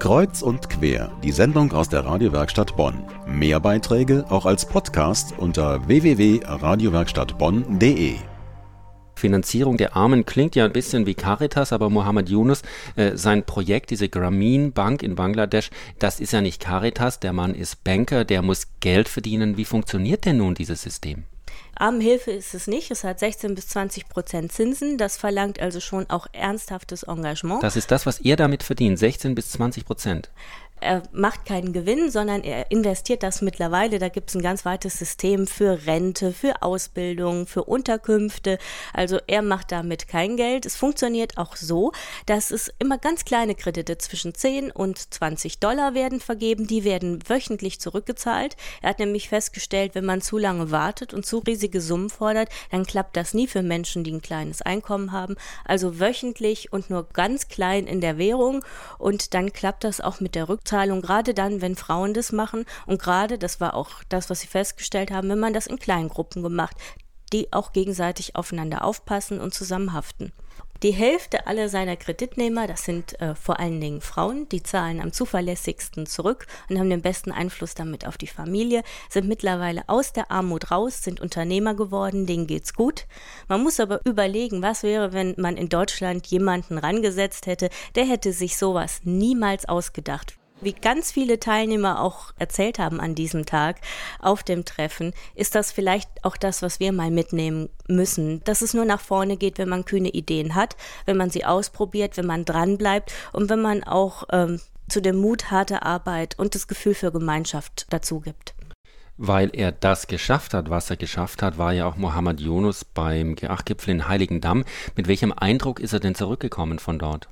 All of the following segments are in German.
Kreuz und quer, die Sendung aus der Radiowerkstatt Bonn. Mehr Beiträge auch als Podcast unter www.radiowerkstattbonn.de. Finanzierung der Armen klingt ja ein bisschen wie Caritas, aber Mohammed Yunus, äh, sein Projekt, diese Grameen Bank in Bangladesch, das ist ja nicht Caritas, der Mann ist Banker, der muss Geld verdienen. Wie funktioniert denn nun dieses System? Armenhilfe ist es nicht. Es hat 16 bis 20 Prozent Zinsen. Das verlangt also schon auch ernsthaftes Engagement. Das ist das, was ihr damit verdient, 16 bis 20 Prozent er macht keinen Gewinn, sondern er investiert das mittlerweile. Da gibt es ein ganz weites System für Rente, für Ausbildung, für Unterkünfte. Also er macht damit kein Geld. Es funktioniert auch so, dass es immer ganz kleine Kredite zwischen 10 und 20 Dollar werden vergeben. Die werden wöchentlich zurückgezahlt. Er hat nämlich festgestellt, wenn man zu lange wartet und zu riesige Summen fordert, dann klappt das nie für Menschen, die ein kleines Einkommen haben. Also wöchentlich und nur ganz klein in der Währung. Und dann klappt das auch mit der Rückzahlung Bezahlung, gerade dann, wenn Frauen das machen und gerade, das war auch das, was sie festgestellt haben, wenn man das in kleinen Gruppen gemacht, die auch gegenseitig aufeinander aufpassen und zusammenhaften. Die Hälfte aller seiner Kreditnehmer, das sind äh, vor allen Dingen Frauen, die zahlen am zuverlässigsten zurück und haben den besten Einfluss damit auf die Familie, sind mittlerweile aus der Armut raus, sind Unternehmer geworden, denen geht's gut. Man muss aber überlegen, was wäre, wenn man in Deutschland jemanden rangesetzt hätte, der hätte sich sowas niemals ausgedacht. Wie ganz viele Teilnehmer auch erzählt haben an diesem Tag auf dem Treffen, ist das vielleicht auch das, was wir mal mitnehmen müssen, dass es nur nach vorne geht, wenn man kühne Ideen hat, wenn man sie ausprobiert, wenn man dranbleibt und wenn man auch ähm, zu dem Mut harte Arbeit und das Gefühl für Gemeinschaft dazu gibt. Weil er das geschafft hat, was er geschafft hat, war ja auch Mohammed Yunus beim G8-Gipfel in Heiligendamm. Mit welchem Eindruck ist er denn zurückgekommen von dort?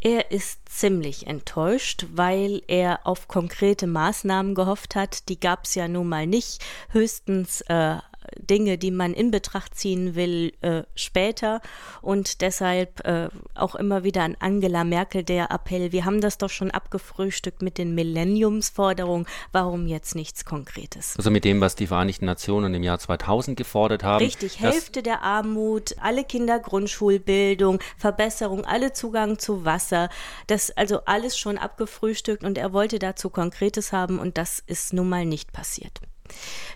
Er ist ziemlich enttäuscht, weil er auf konkrete Maßnahmen gehofft hat. Die gab es ja nun mal nicht. Höchstens äh, Dinge, die man in Betracht ziehen will, äh, später. Und deshalb äh, auch immer wieder an Angela Merkel der Appell, wir haben das doch schon abgefrühstückt mit den Millenniumsforderungen, warum jetzt nichts Konkretes? Also mit dem, was die Vereinigten Nationen im Jahr 2000 gefordert haben. Richtig, Hälfte der Armut, alle Kinder Grundschulbildung, Verbesserung, alle Zugang zu Wasser, das also alles schon abgefrühstückt und er wollte dazu Konkretes haben und das ist nun mal nicht passiert.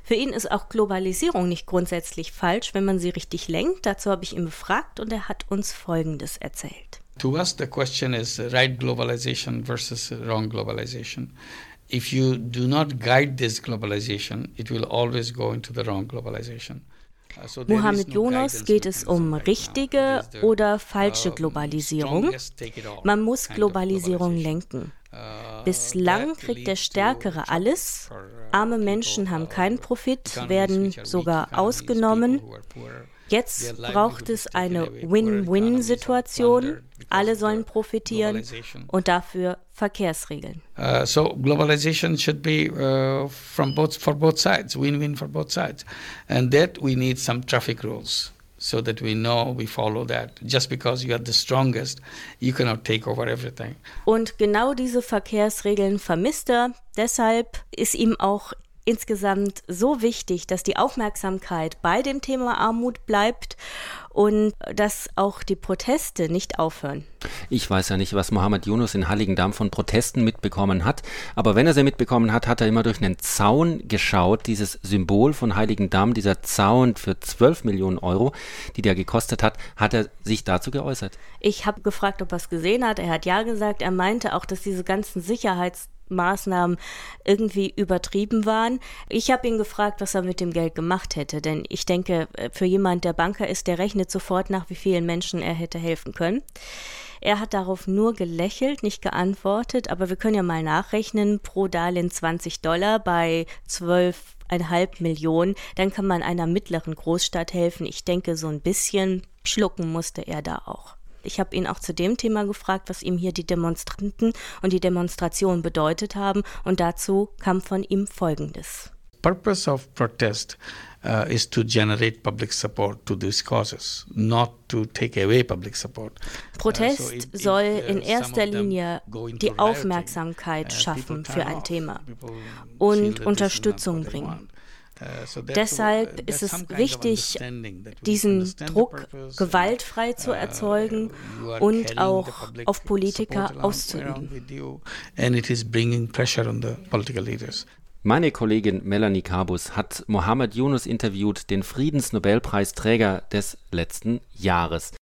Für ihn ist auch Globalisierung nicht grundsätzlich falsch, wenn man sie richtig lenkt. Dazu habe ich ihn befragt und er hat uns Folgendes erzählt. To us, the question is right globalization versus wrong globalization. If you do not guide this globalization, it will always go into the wrong globalization. Uh, Mohammed Jonas geht es um richtige oder falsche Globalisierung. Man muss Globalisierung lenken. Bislang kriegt der Stärkere alles, arme Menschen haben keinen Profit, werden sogar ausgenommen. Jetzt braucht es eine Win-Win-Situation. Alle sollen profitieren und dafür Verkehrsregeln. Uh, so globalization should be uh, from both for both sides, win-win for both sides, and that we need some traffic rules so that we know we follow that. Just because you are the strongest, you cannot take over everything. Und genau diese Verkehrsregeln vermisst er. Deshalb ist ihm auch insgesamt so wichtig, dass die Aufmerksamkeit bei dem Thema Armut bleibt und dass auch die Proteste nicht aufhören. Ich weiß ja nicht, was Mohammed Yunus in Halligendamm von Protesten mitbekommen hat, aber wenn er sie mitbekommen hat, hat er immer durch einen Zaun geschaut, dieses Symbol von Heiligendamm, dieser Zaun für 12 Millionen Euro, die der gekostet hat, hat er sich dazu geäußert. Ich habe gefragt, ob er es gesehen hat. Er hat ja gesagt. Er meinte auch, dass diese ganzen Sicherheits Maßnahmen irgendwie übertrieben waren. Ich habe ihn gefragt, was er mit dem Geld gemacht hätte, denn ich denke, für jemand, der Banker ist, der rechnet sofort nach, wie vielen Menschen er hätte helfen können. Er hat darauf nur gelächelt, nicht geantwortet, aber wir können ja mal nachrechnen, pro Darlehen 20 Dollar bei 12,5 Millionen, dann kann man einer mittleren Großstadt helfen. Ich denke, so ein bisschen schlucken musste er da auch. Ich habe ihn auch zu dem Thema gefragt, was ihm hier die Demonstranten und die Demonstration bedeutet haben. Und dazu kam von ihm Folgendes. Purpose of protest uh, is to generate public support to these causes, not to take away public support. Protest uh, so if, soll if, uh, in erster Linie die Aufmerksamkeit uh, schaffen für ein Thema und Unterstützung bringen. Deshalb ist es wichtig, diesen Druck gewaltfrei zu erzeugen und auch auf Politiker auszuüben. Meine Kollegin Melanie Kabus hat Mohammed Yunus interviewt, den Friedensnobelpreisträger des letzten Jahres.